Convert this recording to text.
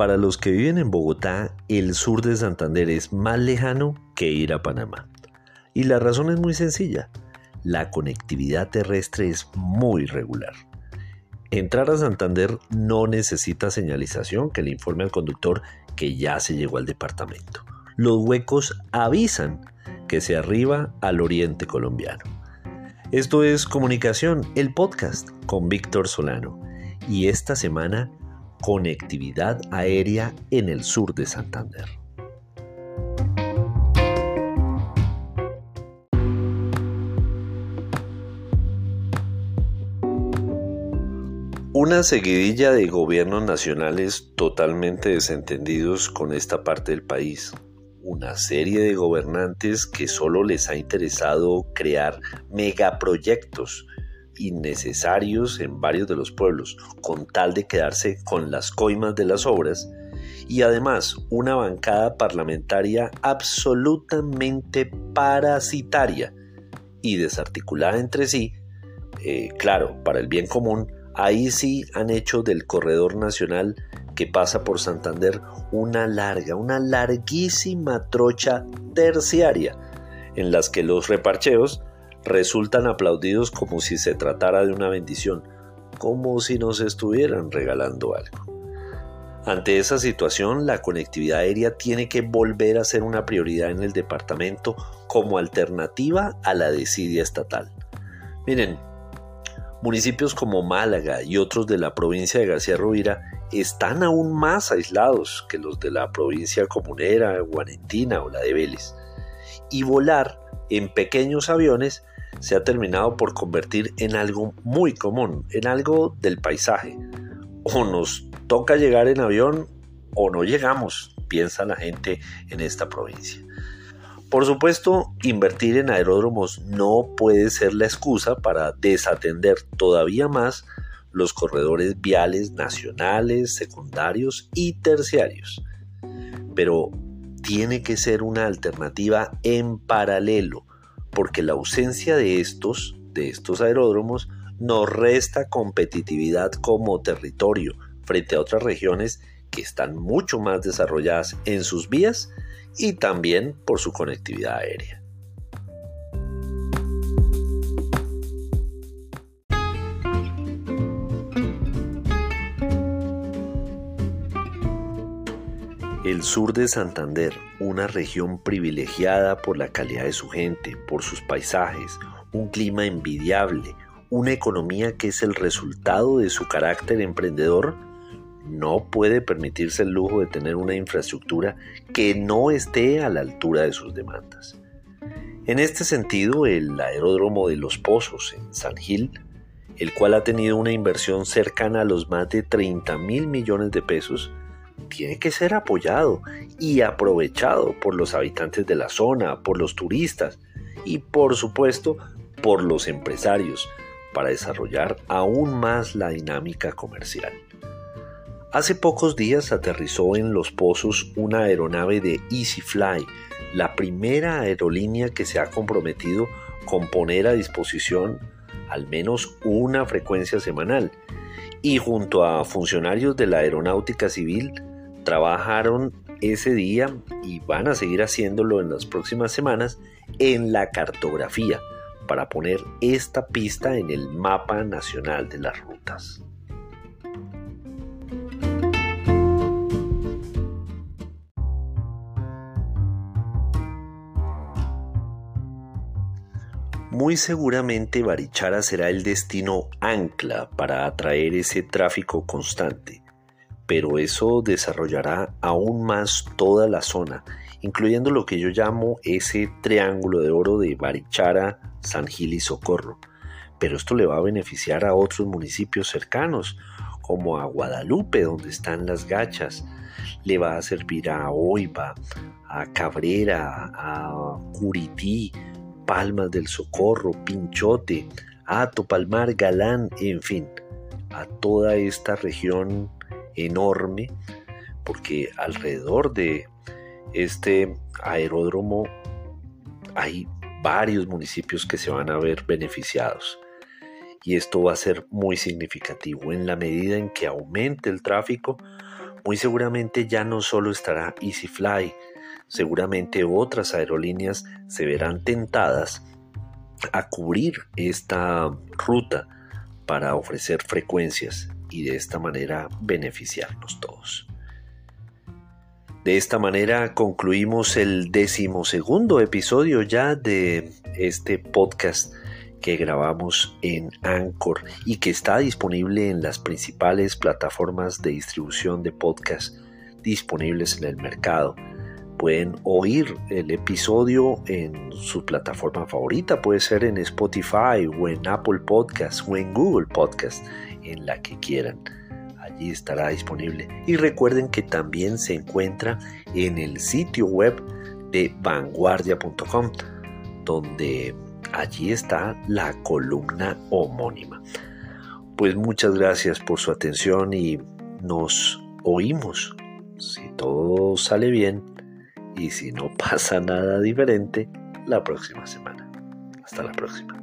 Para los que viven en Bogotá, el sur de Santander es más lejano que ir a Panamá. Y la razón es muy sencilla. La conectividad terrestre es muy regular. Entrar a Santander no necesita señalización que le informe al conductor que ya se llegó al departamento. Los huecos avisan que se arriba al oriente colombiano. Esto es Comunicación, el podcast con Víctor Solano. Y esta semana conectividad aérea en el sur de Santander. Una seguidilla de gobiernos nacionales totalmente desentendidos con esta parte del país. Una serie de gobernantes que solo les ha interesado crear megaproyectos innecesarios en varios de los pueblos, con tal de quedarse con las coimas de las obras, y además una bancada parlamentaria absolutamente parasitaria y desarticulada entre sí, eh, claro, para el bien común, ahí sí han hecho del corredor nacional que pasa por Santander una larga, una larguísima trocha terciaria, en las que los reparcheos resultan aplaudidos como si se tratara de una bendición, como si nos estuvieran regalando algo. Ante esa situación, la conectividad aérea tiene que volver a ser una prioridad en el departamento como alternativa a la desidia estatal. Miren, municipios como Málaga y otros de la provincia de García Rovira están aún más aislados que los de la provincia comunera, Guarentina o la de Vélez. Y volar en pequeños aviones se ha terminado por convertir en algo muy común, en algo del paisaje. O nos toca llegar en avión o no llegamos, piensa la gente en esta provincia. Por supuesto, invertir en aeródromos no puede ser la excusa para desatender todavía más los corredores viales nacionales, secundarios y terciarios. Pero tiene que ser una alternativa en paralelo porque la ausencia de estos, de estos aeródromos, nos resta competitividad como territorio frente a otras regiones que están mucho más desarrolladas en sus vías y también por su conectividad aérea. El sur de Santander, una región privilegiada por la calidad de su gente, por sus paisajes, un clima envidiable, una economía que es el resultado de su carácter emprendedor, no puede permitirse el lujo de tener una infraestructura que no esté a la altura de sus demandas. En este sentido, el aeródromo de Los Pozos en San Gil, el cual ha tenido una inversión cercana a los más de 30 mil millones de pesos, tiene que ser apoyado y aprovechado por los habitantes de la zona, por los turistas y por supuesto por los empresarios para desarrollar aún más la dinámica comercial. Hace pocos días aterrizó en Los Pozos una aeronave de EasyFly, la primera aerolínea que se ha comprometido con poner a disposición al menos una frecuencia semanal y junto a funcionarios de la aeronáutica civil trabajaron ese día y van a seguir haciéndolo en las próximas semanas en la cartografía para poner esta pista en el mapa nacional de las rutas. Muy seguramente Barichara será el destino ancla para atraer ese tráfico constante pero eso desarrollará aún más toda la zona, incluyendo lo que yo llamo ese triángulo de oro de Barichara, San Gil y Socorro. Pero esto le va a beneficiar a otros municipios cercanos, como a Guadalupe, donde están las gachas. Le va a servir a Oiva, a Cabrera, a Curití, Palmas del Socorro, Pinchote, Ato, Palmar, Galán, en fin, a toda esta región enorme porque alrededor de este aeródromo hay varios municipios que se van a ver beneficiados. Y esto va a ser muy significativo en la medida en que aumente el tráfico, Muy seguramente ya no solo estará EasyFly, seguramente otras aerolíneas se verán tentadas a cubrir esta ruta para ofrecer frecuencias y de esta manera beneficiarnos todos. De esta manera concluimos el decimosegundo episodio ya de este podcast que grabamos en Anchor y que está disponible en las principales plataformas de distribución de podcast disponibles en el mercado. Pueden oír el episodio en su plataforma favorita, puede ser en Spotify o en Apple Podcast o en Google Podcast, en la que quieran allí estará disponible. Y recuerden que también se encuentra en el sitio web de vanguardia.com, donde allí está la columna homónima. Pues muchas gracias por su atención y nos oímos, si todo sale bien y si no pasa nada diferente, la próxima semana. Hasta la próxima.